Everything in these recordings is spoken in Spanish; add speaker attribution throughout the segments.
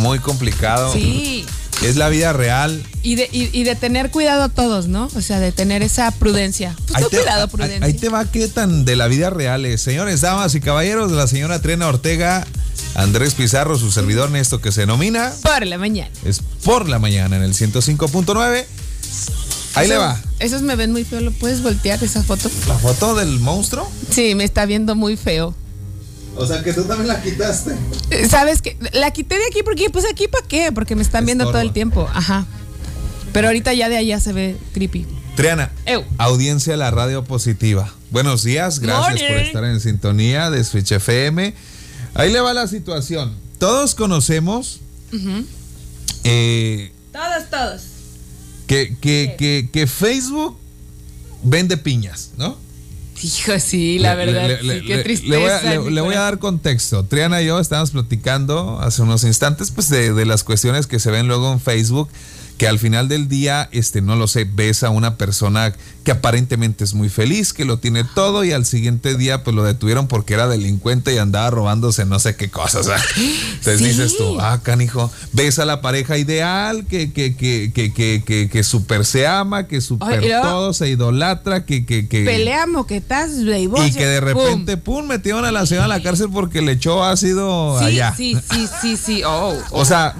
Speaker 1: muy complicado.
Speaker 2: Sí.
Speaker 1: Es la vida real.
Speaker 2: Y de, y, de tener cuidado todos, ¿no? O sea, de tener esa prudencia. Pues ahí te, cuidado, prudencia.
Speaker 1: Ahí te va qué tan de la vida real es. Señores, damas y caballeros, la señora Trena Ortega, Andrés Pizarro, su servidor esto que se denomina...
Speaker 2: Por la mañana.
Speaker 1: Es por la mañana en el 105.9. Ahí le va.
Speaker 2: Esos me ven muy feo. ¿Lo puedes voltear esa foto?
Speaker 1: ¿La foto del monstruo?
Speaker 2: Sí, me está viendo muy feo.
Speaker 1: O sea, que tú también la quitaste.
Speaker 2: Eh, ¿Sabes qué? La quité de aquí porque, pues aquí para qué? Porque me están viendo todo el tiempo. Ajá. Pero ahorita ya de allá se ve creepy.
Speaker 1: Triana, audiencia de la radio positiva. Buenos días, gracias por estar en sintonía de Switch FM. Ahí le va la situación. Todos conocemos.
Speaker 2: Eh, todos, todos.
Speaker 1: Que, que, que Facebook vende piñas, ¿no?
Speaker 2: Hijo, sí, la verdad, qué
Speaker 1: tristeza. Le voy, a, dar contexto. Triana y yo estábamos platicando hace unos instantes pues de, de las cuestiones que se ven luego en Facebook que al final del día, este, no lo sé, ves a una persona que aparentemente es muy feliz, que lo tiene todo y al siguiente día pues lo detuvieron porque era delincuente y andaba robándose no sé qué cosas. Entonces dices tú, ah, canijo, ves a la pareja ideal que, que, que, que, que, que, súper se ama, que súper todo se idolatra, que, que, que
Speaker 2: pelea moquetas,
Speaker 1: y que de repente, pum, metieron a la señora a la cárcel porque le echó ácido allá.
Speaker 2: Sí, sí, sí, sí, oh,
Speaker 1: O sea,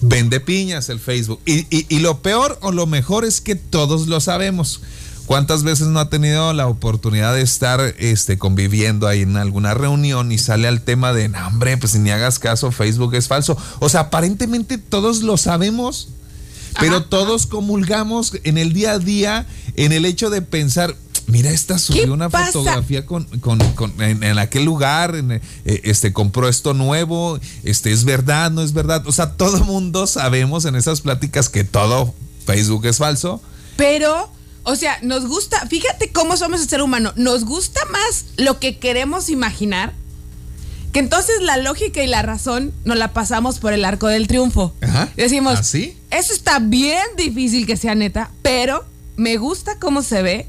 Speaker 1: Vende piñas el Facebook. Y, lo peor o lo mejor es que todos lo sabemos. ¿Cuántas veces no ha tenido la oportunidad de estar este, conviviendo ahí en alguna reunión y sale al tema de, no, hombre, pues ni hagas caso, Facebook es falso? O sea, aparentemente todos lo sabemos, pero todos comulgamos en el día a día en el hecho de pensar, Mira, esta subió una fotografía con, en, aquel lugar, eh, este compró esto nuevo, este es verdad, no es verdad. O sea, todo mundo sabemos en esas pláticas que todo Facebook es falso.
Speaker 2: Pero, o sea, nos gusta, fíjate cómo somos el ser humano, nos gusta más lo que queremos imaginar que entonces la lógica y la razón nos la pasamos por el arco del triunfo. Ajá. decimos, ¿Así? ¿Ah, eso está bien difícil que sea neta, pero me gusta cómo se ve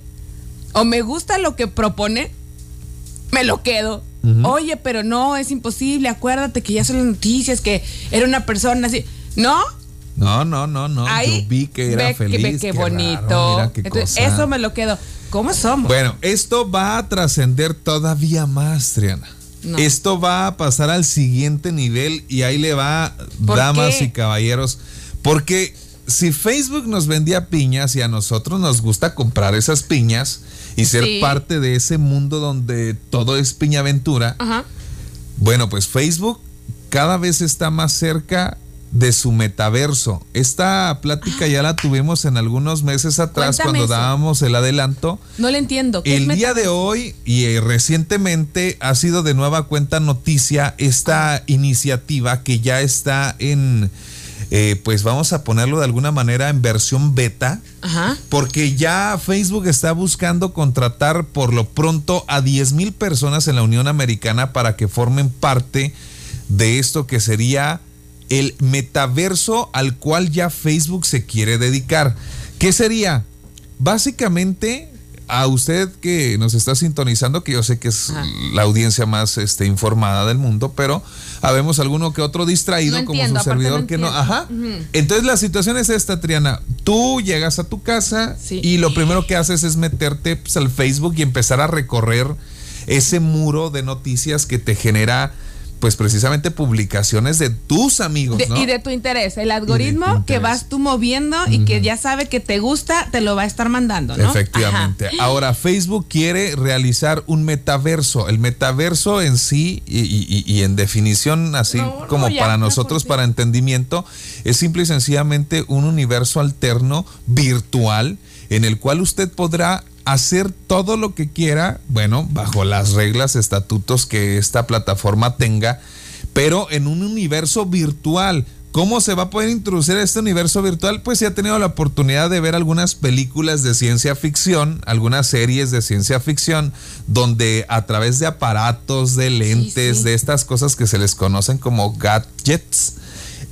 Speaker 2: o me gusta lo que propone, me lo quedo. Oye, pero no, es imposible, acuérdate que ya son las noticias, que era una persona así. ¿No?
Speaker 1: No, no, no, no. Yo vi que era feliz.
Speaker 2: qué, bonito. eso me lo quedo. ¿Cómo somos?
Speaker 1: Bueno, esto va a trascender todavía más, Triana. Esto va a pasar al siguiente nivel y ahí le va, damas y caballeros, porque si Facebook nos vendía piñas y a nosotros nos gusta comprar esas piñas, y ser parte de ese mundo donde todo es piñaventura. Bueno, pues Facebook cada vez está más cerca de su metaverso. Esta plática ya la tuvimos en algunos meses atrás cuando dábamos el adelanto.
Speaker 2: No le entiendo.
Speaker 1: el día de hoy y eh, recientemente ha sido de nueva cuenta noticia esta iniciativa que ya está en eh, pues vamos a ponerlo de alguna manera en versión beta, porque ya Facebook está buscando contratar por lo pronto a 10 mil personas en la Unión Americana para que formen parte de esto que sería el metaverso al cual ya Facebook se quiere dedicar. ¿Qué sería? Básicamente a usted que nos está sintonizando, que yo sé que es la audiencia más este, informada del mundo, pero habemos alguno que otro distraído como su servidor que no. Ajá. Entonces la situación es esta, Triana. Tú llegas a tu casa y lo primero que haces es meterte pues, al Facebook y empezar a recorrer ese muro de noticias que te genera pues precisamente publicaciones de tus amigos.
Speaker 2: y de tu interés. El algoritmo que vas tú moviendo y que ya sabe que te gusta, te lo va a estar mandando, ¿no?
Speaker 1: Efectivamente. Ahora, Facebook quiere realizar un metaverso. El metaverso en sí y, en definición, así como para nosotros, para entendimiento, es simple y sencillamente un universo alterno virtual en el cual usted podrá hacer todo lo que quiera, bueno, bajo las reglas, estatutos que esta plataforma tenga, pero en un universo virtual. ¿Cómo se va a poder introducir este universo virtual? Pues se ha tenido la oportunidad de ver algunas películas de ciencia ficción, algunas series de ciencia ficción, donde a través de aparatos, de lentes, de estas cosas que se les conocen como gadgets,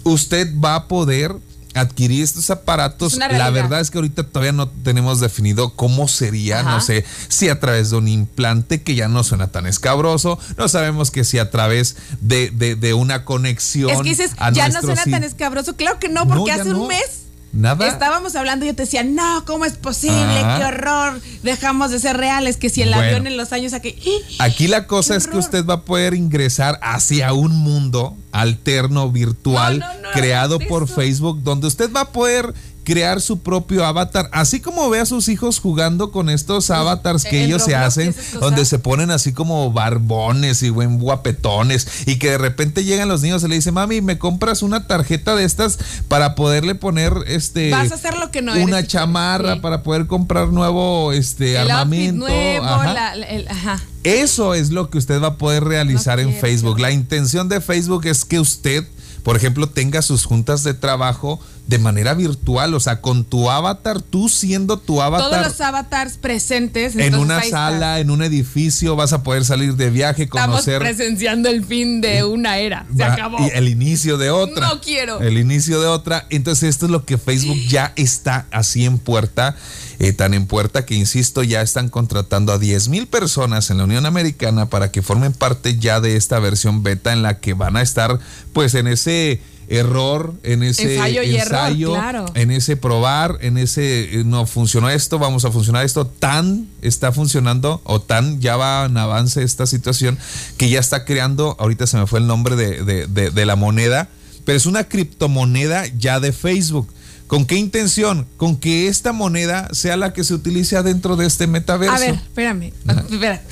Speaker 1: usted va a poder adquirir estos aparatos. La verdad es que ahorita todavía no tenemos definido cómo sería,
Speaker 2: Ajá.
Speaker 1: no sé, si a través de un implante que ya no suena tan escabroso, no sabemos que si a través de, de- de una conexión.
Speaker 2: Es que dices,
Speaker 1: a
Speaker 2: ya no suena tan escabroso. Claro que no, porque
Speaker 1: No,
Speaker 2: hace
Speaker 1: no.
Speaker 2: un mes
Speaker 1: Nada.
Speaker 2: estábamos hablando y yo te decía, no, ¿cómo es posible?
Speaker 1: Ajá.
Speaker 2: ¡Qué horror! Dejamos de ser reales, que si el
Speaker 1: Bueno.
Speaker 2: avión en los años aquí.
Speaker 1: Aquí la cosa
Speaker 2: ¡Qué
Speaker 1: es que usted va a poder ingresar hacia un mundo alterno, virtual,
Speaker 2: No, no, no,
Speaker 1: creado por. Facebook, donde usted va a poder crear su propio avatar, así como ve a sus hijos jugando con estos avatars que
Speaker 2: en
Speaker 1: ellos se hacen, donde se ponen así como barbones y buen guapetones, y que de repente llegan los niños y le dicen, mami, ¿me compras una tarjeta de estas para poderle poner este
Speaker 2: Vas a hacer lo que no
Speaker 1: una
Speaker 2: eres.
Speaker 1: chamarra
Speaker 2: Sí.
Speaker 1: para poder comprar nuevo este
Speaker 2: el
Speaker 1: armamento?
Speaker 2: nuevo,
Speaker 1: Ajá.
Speaker 2: la- la- el- ajá.
Speaker 1: Eso es lo que usted va a poder realizar
Speaker 2: No
Speaker 1: en
Speaker 2: quiero.
Speaker 1: Facebook. La intención de Facebook es que usted, por ejemplo, tenga sus juntas de trabajo de manera virtual, o sea, con tu avatar, tú siendo tu
Speaker 2: Todos
Speaker 1: avatar
Speaker 2: los avatars presentes.
Speaker 1: en una sala, en un edificio, vas a poder salir de viaje,
Speaker 2: Estamos
Speaker 1: conocer
Speaker 2: presenciando el fin de una era. Se
Speaker 1: Va-
Speaker 2: acabó.
Speaker 1: Y el inicio de otra.
Speaker 2: No quiero.
Speaker 1: El inicio de otra. Entonces, esto es lo que Facebook ya está así en puerta. Eh, tan en puerta que, insisto, ya están contratando a 10 mil personas en la Unión Americana para que formen parte ya de esta versión beta en la que van a estar, pues, en ese error, en ese
Speaker 2: Ensayo y error, claro.
Speaker 1: en ese probar, en ese eh, no funcionó esto, vamos a funcionar esto, tan está funcionando o tan ya va en avance esta situación que ya está creando, ahorita se me fue el nombre de, de- de- de la moneda, pero es una criptomoneda ya de Facebook. ¿Con qué intención? Con que esta moneda sea la que se utilice dentro de este metaverso.
Speaker 2: A ver, espérame. Espérate.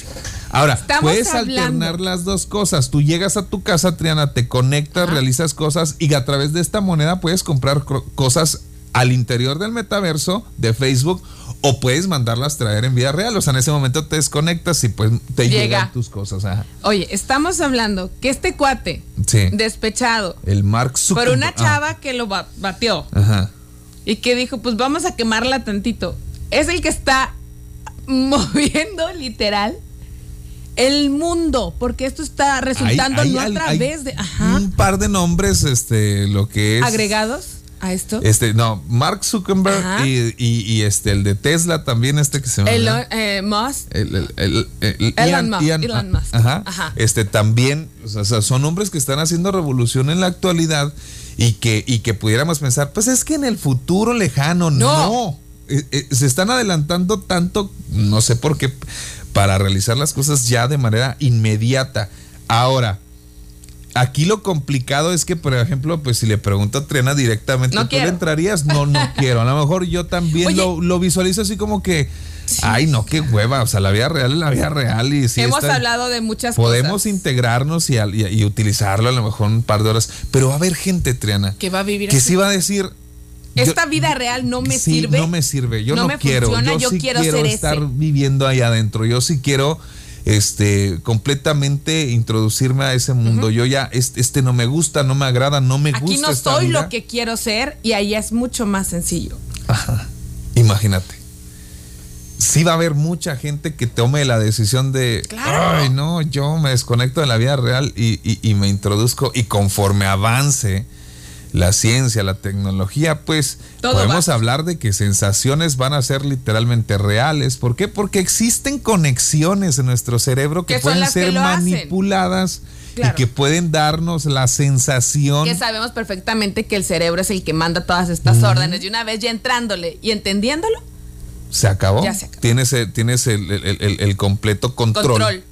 Speaker 1: Ahora,
Speaker 2: Estamos
Speaker 1: puedes
Speaker 2: hablando.
Speaker 1: alternar las dos cosas. Tú llegas a tu casa, Triana, te conectas,
Speaker 2: Ajá.
Speaker 1: realizas cosas y a través de esta moneda puedes comprar cosas al interior del metaverso de Facebook o puedes mandarlas traer en vida real. O sea, en ese momento te desconectas y pues te
Speaker 2: Llega.
Speaker 1: llegan tus cosas. Ajá.
Speaker 2: Oye, estamos hablando que este cuate,
Speaker 1: Sí.
Speaker 2: despechado,
Speaker 1: El Mark
Speaker 2: por
Speaker 1: Zuckerberg.
Speaker 2: una
Speaker 1: Ah,
Speaker 2: chava que lo ba- bateó
Speaker 1: Ajá.
Speaker 2: Y que dijo, pues vamos a quemarla tantito, es el que está moviendo literal el mundo, porque esto está resultando
Speaker 1: Hay- hay-
Speaker 2: no a través de ajá,
Speaker 1: Un par de nombres, este, lo que es.
Speaker 2: agregados a esto.
Speaker 1: Este, no, Mark Zuckerberg y, y- y, este, el de Tesla también, este que se me
Speaker 2: El,
Speaker 1: olvidó.
Speaker 2: eh, Musk,
Speaker 1: El, el- el- el-
Speaker 2: Elon Musk, Elon Musk.
Speaker 1: Ajá,
Speaker 2: Ajá.
Speaker 1: Este también, o sea, son hombres que están haciendo revolución en la actualidad y que, y que pudiéramos pensar, pues es que en el futuro lejano, no.
Speaker 2: No.
Speaker 1: Eh, eh, se están adelantando tanto, no sé por qué, para realizar las cosas ya de manera inmediata. Ahora, aquí lo complicado es que, por ejemplo, pues si le pregunto a Triana directamente,
Speaker 2: No
Speaker 1: ¿tú le entrarías? No, no quiero. A lo mejor yo también
Speaker 2: Oye.
Speaker 1: lo, lo visualizo así como que, ay, no, qué hueva. O sea, la vida real es la vida real y sí
Speaker 2: hemos
Speaker 1: está-
Speaker 2: hablado de muchas
Speaker 1: Podemos
Speaker 2: cosas.
Speaker 1: integrarnos y, al- y- y utilizarlo a lo mejor un par de horas, pero va a haber gente, Triana,
Speaker 2: que va a vivir
Speaker 1: que
Speaker 2: así.
Speaker 1: sí va a decir... yo-
Speaker 2: Esta vida real no me
Speaker 1: sí,
Speaker 2: sirve.
Speaker 1: No me sirve. Yo no,
Speaker 2: no me
Speaker 1: quiero.
Speaker 2: funciona,
Speaker 1: yo,
Speaker 2: yo quiero
Speaker 1: quiero,
Speaker 2: ser
Speaker 1: estar
Speaker 2: ese.
Speaker 1: viviendo ahí adentro. Yo sí quiero este completamente introducirme a ese mundo. Yo ya este, este no me gusta, no me agrada, no me gusta.
Speaker 2: Aquí no
Speaker 1: esta
Speaker 2: soy
Speaker 1: vida.
Speaker 2: lo que quiero ser y ahí es mucho más sencillo.
Speaker 1: Ajá. Imagínate. Sí va a haber mucha gente que tome la decisión de,
Speaker 2: Claro.
Speaker 1: ay no, yo me desconecto de la vida real y, y- y me introduzco y conforme avance la ciencia, la tecnología, pues
Speaker 2: Todo
Speaker 1: podemos
Speaker 2: va.
Speaker 1: hablar de que sensaciones van a ser literalmente reales. ¿Por qué? Porque existen conexiones en nuestro cerebro que, pueden
Speaker 2: que
Speaker 1: ser manipuladas
Speaker 2: Claro.
Speaker 1: y que pueden darnos la sensación.
Speaker 2: Que sabemos perfectamente que el cerebro es el que manda todas estas órdenes. Y una vez ya entrándole y entendiéndolo,
Speaker 1: Se acabó.
Speaker 2: Ya se acabó.
Speaker 1: Tienes, el, tienes el, el- el- el completo control,
Speaker 2: control.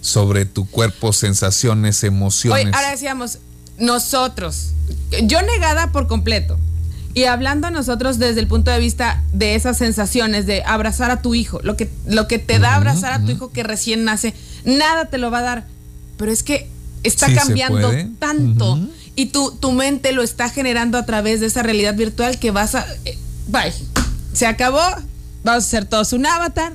Speaker 1: sobre tu cuerpo, sensaciones, emociones.
Speaker 2: Ahora decíamos, nosotros, yo negada por completo. Y hablando a nosotros desde el punto de vista de esas sensaciones de abrazar a tu hijo, lo que, lo que te da abrazar a tu hijo que recién nace, nada te lo va a dar. Pero es que está
Speaker 1: Sí
Speaker 2: cambiando tanto y tu, tu mente lo está generando a través de esa realidad virtual que vas a... eh, bye, se acabó, vamos a hacer todos un avatar,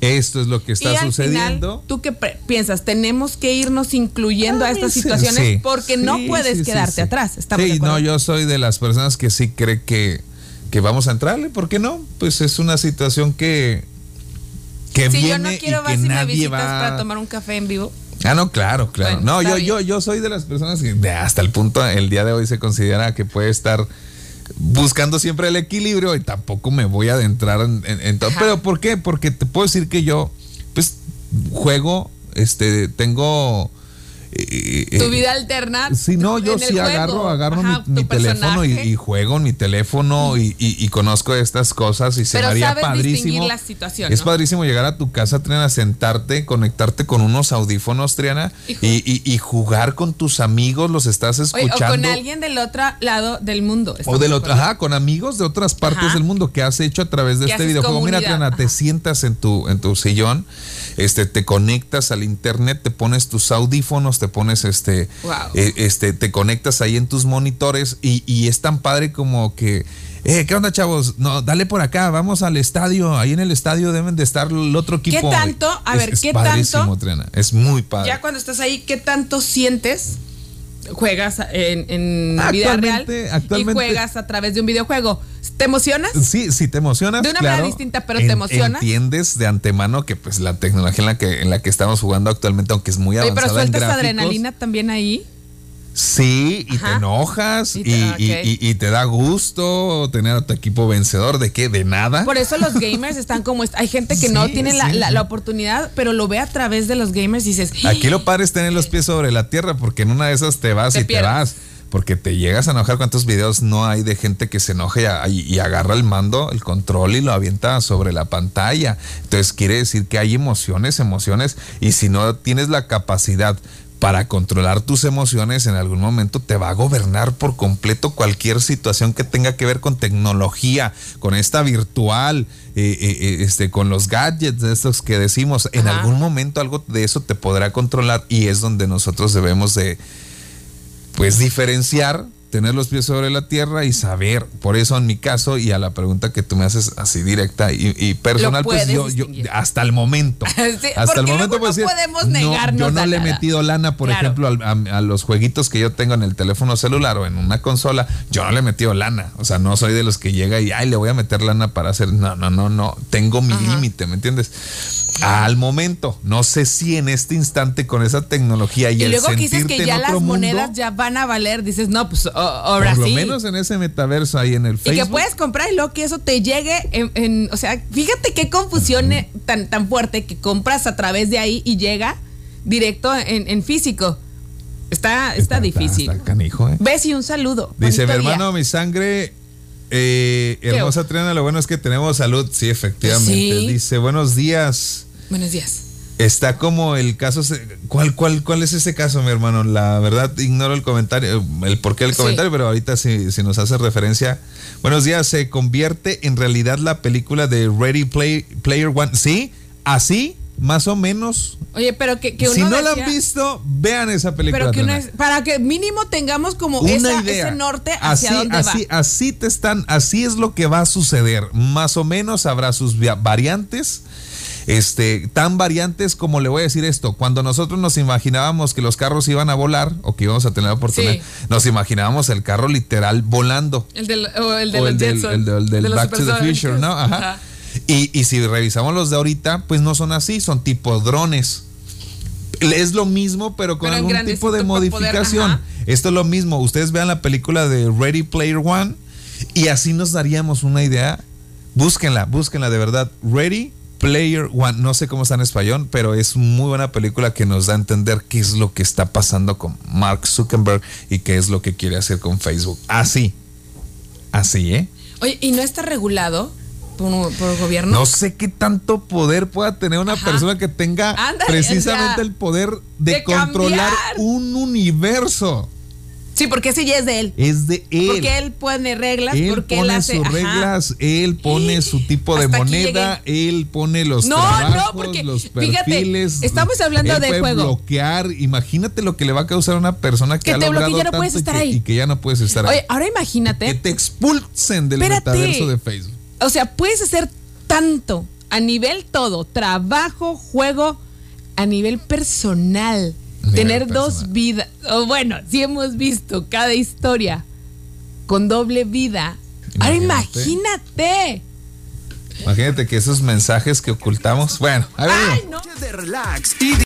Speaker 1: Esto es lo que
Speaker 2: y
Speaker 1: está
Speaker 2: al
Speaker 1: sucediendo.
Speaker 2: final, ¿tú qué piensas? Tenemos que irnos incluyendo a
Speaker 1: Ah,
Speaker 2: estas
Speaker 1: sí,
Speaker 2: situaciones
Speaker 1: sí.
Speaker 2: porque no puedes quedarte atrás. Estamos
Speaker 1: Sí, no, yo soy de las personas que sí cree que, que vamos a entrarle. ¿Por qué no? Pues es una situación que, que
Speaker 2: si
Speaker 1: viene
Speaker 2: yo no quiero
Speaker 1: y que
Speaker 2: si me visitas
Speaker 1: va...
Speaker 2: para tomar un café en vivo.
Speaker 1: Ah, no, claro, claro.
Speaker 2: Bueno,
Speaker 1: no, yo,
Speaker 2: bien.
Speaker 1: yo, yo soy de las personas que hasta el punto, el día de hoy se considera que puede estar buscando siempre el equilibrio y tampoco me voy a adentrar en, en todo. Pero ¿por qué? Porque te puedo decir que yo, pues, juego, este, tengo
Speaker 2: tu vida alterna.
Speaker 1: Si no, yo sí agarro, agarro mi, teléfono y, juego en mi teléfono y, conozco estas cosas y se me haría padrísimo.
Speaker 2: La situación,
Speaker 1: es padrísimo llegar a tu casa, Triana, sentarte, conectarte con unos audífonos, Triana, y, jugar con tus amigos, los estás escuchando. o
Speaker 2: con alguien del otro lado del mundo.
Speaker 1: O del otro, ajá, con amigos de otras partes del mundo que has hecho a través de este videojuego. Mira, Triana, te sientas en tu, en tu sillón, este, te conectas al internet, te pones tus audífonos, te pones este, eh, este, te conectas ahí en tus monitores y, y es tan padre como que eh, ¿qué onda, chavos? No, dale por acá, vamos al estadio. Ahí en el estadio deben de estar el otro equipo.
Speaker 2: ¿Qué tanto? A ver, ¿qué tanto?
Speaker 1: Es muy padre.
Speaker 2: Ya cuando estás ahí, ¿qué tanto sientes? Juegas en, vida real y juegas a través de un videojuego. ¿Te emocionas?
Speaker 1: Sí, sí, te emocionas.
Speaker 2: De una manera distinta, pero te emocionas.
Speaker 1: Entiendes de antemano que pues la tecnología en la que, en la que estamos jugando actualmente, aunque es muy avanzada.
Speaker 2: Oye, pero sueltas adrenalina también ahí.
Speaker 1: Sí, y te enojas y te, te, da gusto tener a tu equipo vencedor. ¿De qué? De nada.
Speaker 2: Por eso los gamers están como. Hay gente que no tiene la, oportunidad, pero lo ve a través de los gamers y dices.
Speaker 1: Aquí lo padre es tener los pies sobre la tierra, porque en una de esas te vas y te vas porque te llegas a enojar. ¿Cuántos videos no hay de gente que se enoja y, agarra el mando, el control y lo avienta sobre la pantalla? Entonces quiere decir que hay emociones, emociones, y si no tienes la capacidad para controlar tus emociones, en algún momento te va a gobernar por completo cualquier situación que tenga que ver con tecnología, con esta virtual, eh, eh, eh, este, con los gadgets de estos que decimos. En algún momento algo de eso te podrá controlar y es donde nosotros debemos de pues diferenciar, tener los pies sobre la tierra y saber. Por eso en mi caso y a la pregunta que tú me haces así directa y, personal, pues yo, hasta el momento, hasta el momento
Speaker 2: pues, no podemos negarnos
Speaker 1: yo no le he metido lana, por ejemplo, a, los jueguitos que yo tengo en el teléfono celular o en una consola, yo no le he metido lana. O sea, no soy de los que llega y ay le voy a meter lana para hacer. No, no, no, no. Tengo mi límite, ¿me entiendes? Al momento, no sé si en este instante con esa tecnología y, y el luego que dices que
Speaker 2: ya las monedas ya van a valer, dices, no, pues ahora
Speaker 1: Por
Speaker 2: lo
Speaker 1: menos en ese metaverso ahí en el Facebook.
Speaker 2: Y que puedes comprar y luego que eso te llegue en, o sea, fíjate qué confusión tan, tan fuerte que compras a través de ahí y llega directo en, físico. Está, está, difícil.
Speaker 1: Está, canijo, ¿eh?
Speaker 2: Ves y un saludo.
Speaker 1: Dice, mi hermano, mi sangre eh, hermosa Triana, lo bueno es que tenemos salud. Sí, efectivamente. Dice, buenos días.
Speaker 2: Buenos días.
Speaker 1: Está como el caso. ¿Cuál, cuál, cuál es ese caso, mi hermano? La verdad, ignoro el comentario, el porqué del comentario, pero ahorita si, si, nos hace referencia. Buenos días, se convierte en realidad la película de Ready Play, Player One. Sí, así más o menos.
Speaker 2: Oye, pero que,
Speaker 1: Si no la han visto, vean esa película.
Speaker 2: Pero que para que mínimo tengamos como esa, ese norte hacia
Speaker 1: así,
Speaker 2: dónde
Speaker 1: así,
Speaker 2: va.
Speaker 1: Así te están, así es lo que va a suceder. Más o menos habrá sus variantes. Este, tan variantes como le voy a decir esto, cuando nosotros nos imaginábamos que los carros iban a volar o que íbamos a tener oportunidad, nos imaginábamos el carro literal volando.
Speaker 2: El del, o el,
Speaker 1: del,
Speaker 2: del,
Speaker 1: Back to the Future, ¿no? Ajá. Y, si revisamos los de ahorita, pues no son así, son tipo drones. Es lo mismo, pero con algún tipo de modificación. Esto es lo mismo. Ustedes vean la película de Ready Player One y así nos daríamos una idea. Búsquenla, búsquenla de verdad. Ready Player One. No sé cómo está en español, pero es muy buena película que nos da a entender qué es lo que está pasando con Mark Zuckerberg y qué es lo que quiere hacer con Facebook. Así. Así, ¿eh?
Speaker 2: Oye, ¿y no está regulado? por, gobierno.
Speaker 1: No sé qué tanto poder pueda tener una persona que tenga precisamente el poder de, controlar un universo.
Speaker 2: Sí, porque ese ya es de él.
Speaker 1: Es de él.
Speaker 2: Porque él pone reglas,
Speaker 1: él
Speaker 2: porque
Speaker 1: pone
Speaker 2: él hace,
Speaker 1: sus reglas, él pone su tipo de moneda, él pone los no, trabajos, no, porque, los perfiles.
Speaker 2: Fíjate, estamos hablando
Speaker 1: él
Speaker 2: de
Speaker 1: puede
Speaker 2: juego.
Speaker 1: bloquear, imagínate lo que le va a causar a una persona que, ha logrado
Speaker 2: ya no puedes estar
Speaker 1: y, que,
Speaker 2: ahí.
Speaker 1: y que ya no puedes estar
Speaker 2: Oye,
Speaker 1: ahí.
Speaker 2: ahora imagínate.
Speaker 1: Que te expulsen del metaverso de Facebook.
Speaker 2: O sea, puedes hacer tanto a nivel todo, trabajo, juego, a nivel personal. Tener dos vidas. O bueno, si hemos visto cada historia con doble vida. Ahora imagínate.
Speaker 1: Imagínate que esos mensajes que ocultamos. Bueno, a ver.
Speaker 2: Ay, no.